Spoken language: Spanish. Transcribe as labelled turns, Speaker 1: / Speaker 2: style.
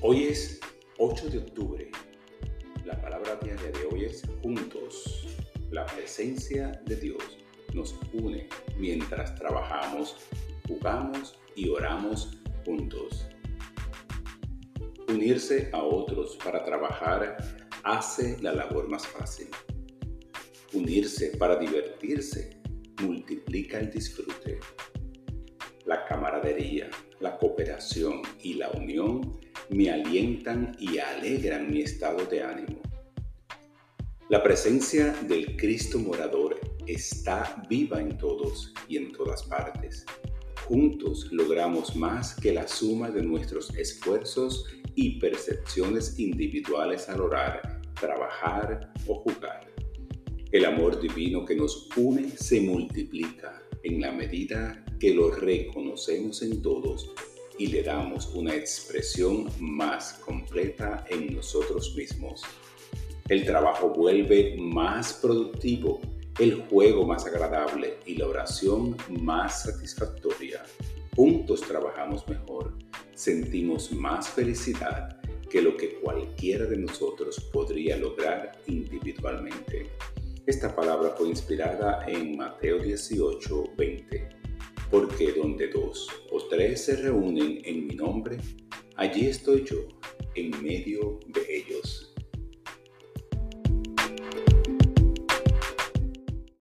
Speaker 1: Hoy es 8 de octubre. La palabra diaria de hoy es juntos. La presencia de Dios nos une mientras trabajamos, jugamos y oramos juntos. Unirse a otros para trabajar hace la labor más fácil. Unirse para divertirse multiplica el disfrute. La camaradería, la cooperación y la unión me alientan y alegran mi estado de ánimo. La presencia del Cristo morador está viva en todos y en todas partes. Juntos logramos más que la suma de nuestros esfuerzos y percepciones individuales al orar, trabajar o jugar. El amor divino que nos une se multiplica en la medida que lo reconocemos en todos y le damos una expresión más completa en nosotros mismos. El trabajo vuelve más productivo, el juego más agradable y la oración más satisfactoria. Juntos trabajamos mejor, sentimos más felicidad que lo que cualquiera de nosotros podría lograr individualmente. Esta palabra fue inspirada en Mateo 18, 20 porque donde dos tres se reúnen en mi nombre, allí estoy yo, en medio de.